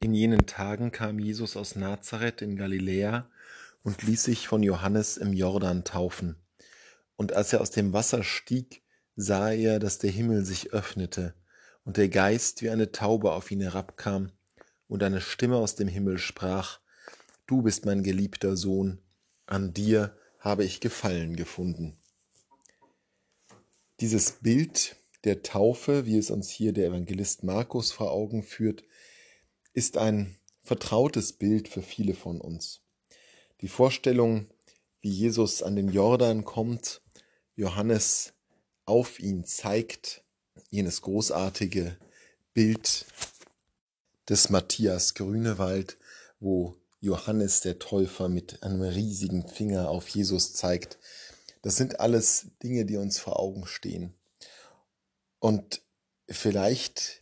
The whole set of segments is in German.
In jenen Tagen kam Jesus aus Nazareth in Galiläa und ließ sich von Johannes im Jordan taufen. Und als er aus dem Wasser stieg, sah er, dass der Himmel sich öffnete und der Geist wie eine Taube auf ihn herabkam, und eine Stimme aus dem Himmel sprach, Du bist mein geliebter Sohn, an dir habe ich Gefallen gefunden. Dieses Bild der Taufe, wie es uns hier der Evangelist Markus vor Augen führt, ist ein vertrautes Bild für viele von uns. Die Vorstellung, wie Jesus an den Jordan kommt, Johannes auf ihn zeigt, jenes großartige Bild des Matthias Grünewald, wo Johannes der Täufer mit einem riesigen Finger auf Jesus zeigt. Das sind alles Dinge, die uns vor Augen stehen. Und vielleicht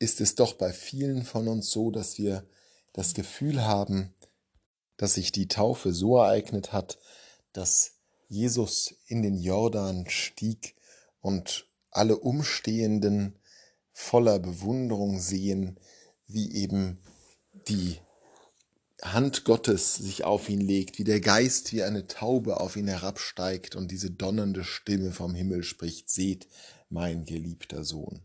ist es doch bei vielen von uns so, dass wir das Gefühl haben, dass sich die Taufe so ereignet hat, dass Jesus in den Jordan stieg und alle Umstehenden voller Bewunderung sehen, wie eben die Hand Gottes sich auf ihn legt, wie der Geist wie eine Taube auf ihn herabsteigt und diese donnernde Stimme vom Himmel spricht, seht, mein geliebter Sohn.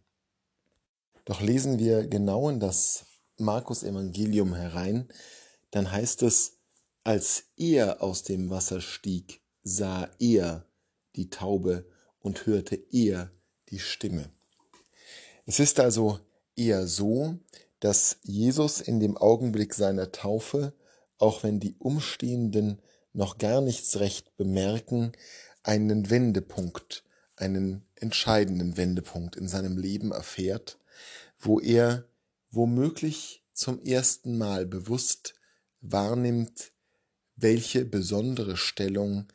Doch lesen wir genau in das Markus Evangelium herein, dann heißt es, als er aus dem Wasser stieg, sah er die Taube und hörte er die Stimme. Es ist also eher so, dass Jesus in dem Augenblick seiner Taufe, auch wenn die Umstehenden noch gar nichts recht bemerken, einen Wendepunkt, einen entscheidenden Wendepunkt in seinem Leben erfährt, wo er womöglich zum ersten Mal bewusst wahrnimmt, welche besondere Stellung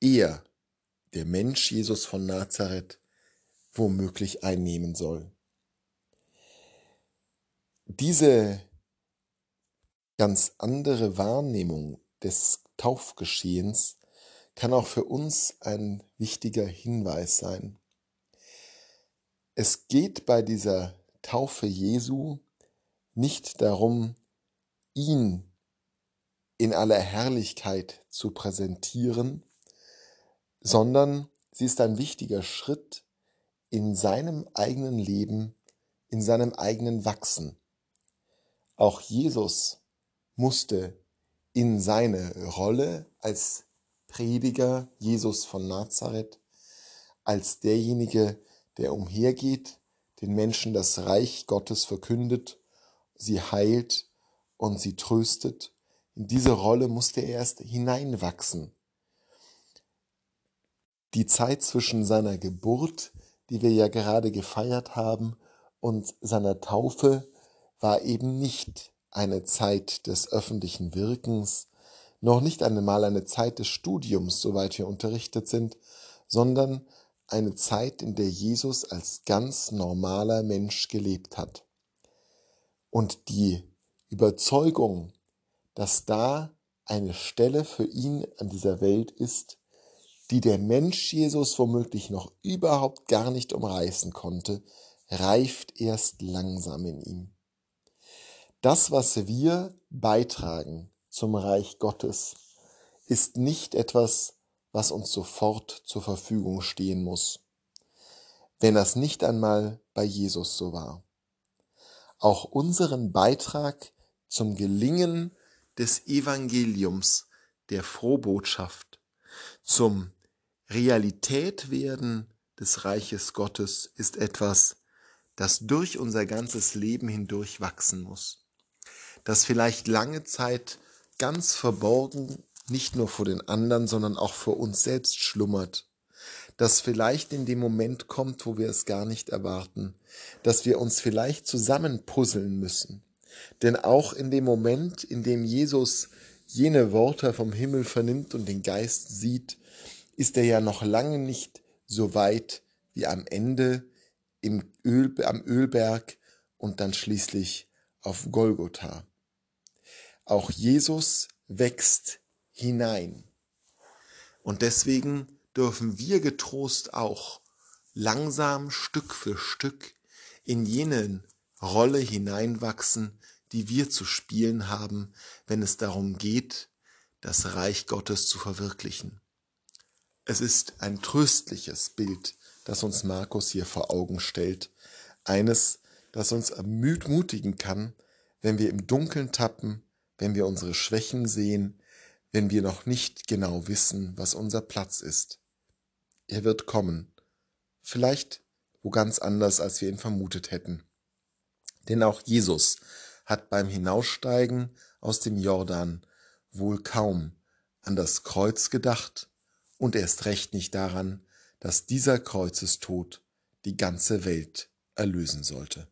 er, der Mensch Jesus von Nazareth, womöglich einnehmen soll. Diese ganz andere Wahrnehmung des Taufgeschehens kann auch für uns ein wichtiger Hinweis sein. Es geht bei dieser Taufe Jesu nicht darum, ihn in aller Herrlichkeit zu präsentieren, sondern sie ist ein wichtiger Schritt in seinem eigenen Leben, in seinem eigenen Wachsen. Auch Jesus musste in seine Rolle als Prediger Jesus von Nazareth, als derjenige, der umhergeht, den Menschen das Reich Gottes verkündet, sie heilt und sie tröstet. In diese Rolle musste er erst hineinwachsen. Die Zeit zwischen seiner Geburt, die wir ja gerade gefeiert haben, und seiner Taufe war eben nicht eine Zeit des öffentlichen Wirkens, noch nicht einmal eine Zeit des Studiums, soweit wir unterrichtet sind, sondern eine Zeit, in der Jesus als ganz normaler Mensch gelebt hat. Und die Überzeugung, dass da eine Stelle für ihn an dieser Welt ist, die der Mensch Jesus womöglich noch überhaupt gar nicht umreißen konnte, reift erst langsam in ihm. Das, was wir beitragen zum Reich Gottes, ist nicht etwas, was uns sofort zur Verfügung stehen muss, wenn das nicht einmal bei Jesus so war. Auch unseren Beitrag zum Gelingen des Evangeliums, der Frohbotschaft, zum Realität werden des Reiches Gottes ist etwas, das durch unser ganzes Leben hindurch wachsen muss, das vielleicht lange Zeit ganz verborgen nicht nur vor den anderen, sondern auch vor uns selbst schlummert, das vielleicht in dem Moment kommt, wo wir es gar nicht erwarten, dass wir uns vielleicht zusammenpuzzeln müssen. Denn auch in dem Moment, in dem Jesus jene Worte vom Himmel vernimmt und den Geist sieht, ist er ja noch lange nicht so weit wie am Ende im Öl, am Ölberg und dann schließlich auf Golgotha. Auch Jesus wächst hinein. Und deswegen dürfen wir getrost auch langsam Stück für Stück in jene Rolle hineinwachsen, die wir zu spielen haben, wenn es darum geht, das Reich Gottes zu verwirklichen. Es ist ein tröstliches Bild, das uns Markus hier vor Augen stellt, eines, das uns ermutigen kann, wenn wir im Dunkeln tappen, wenn wir unsere Schwächen sehen, wenn wir noch nicht genau wissen, was unser Platz ist. Er wird kommen, vielleicht wo ganz anders, als wir ihn vermutet hätten. Denn auch Jesus hat beim Hinaussteigen aus dem Jordan wohl kaum an das Kreuz gedacht und erst recht nicht daran, dass dieser Kreuzestod die ganze Welt erlösen sollte.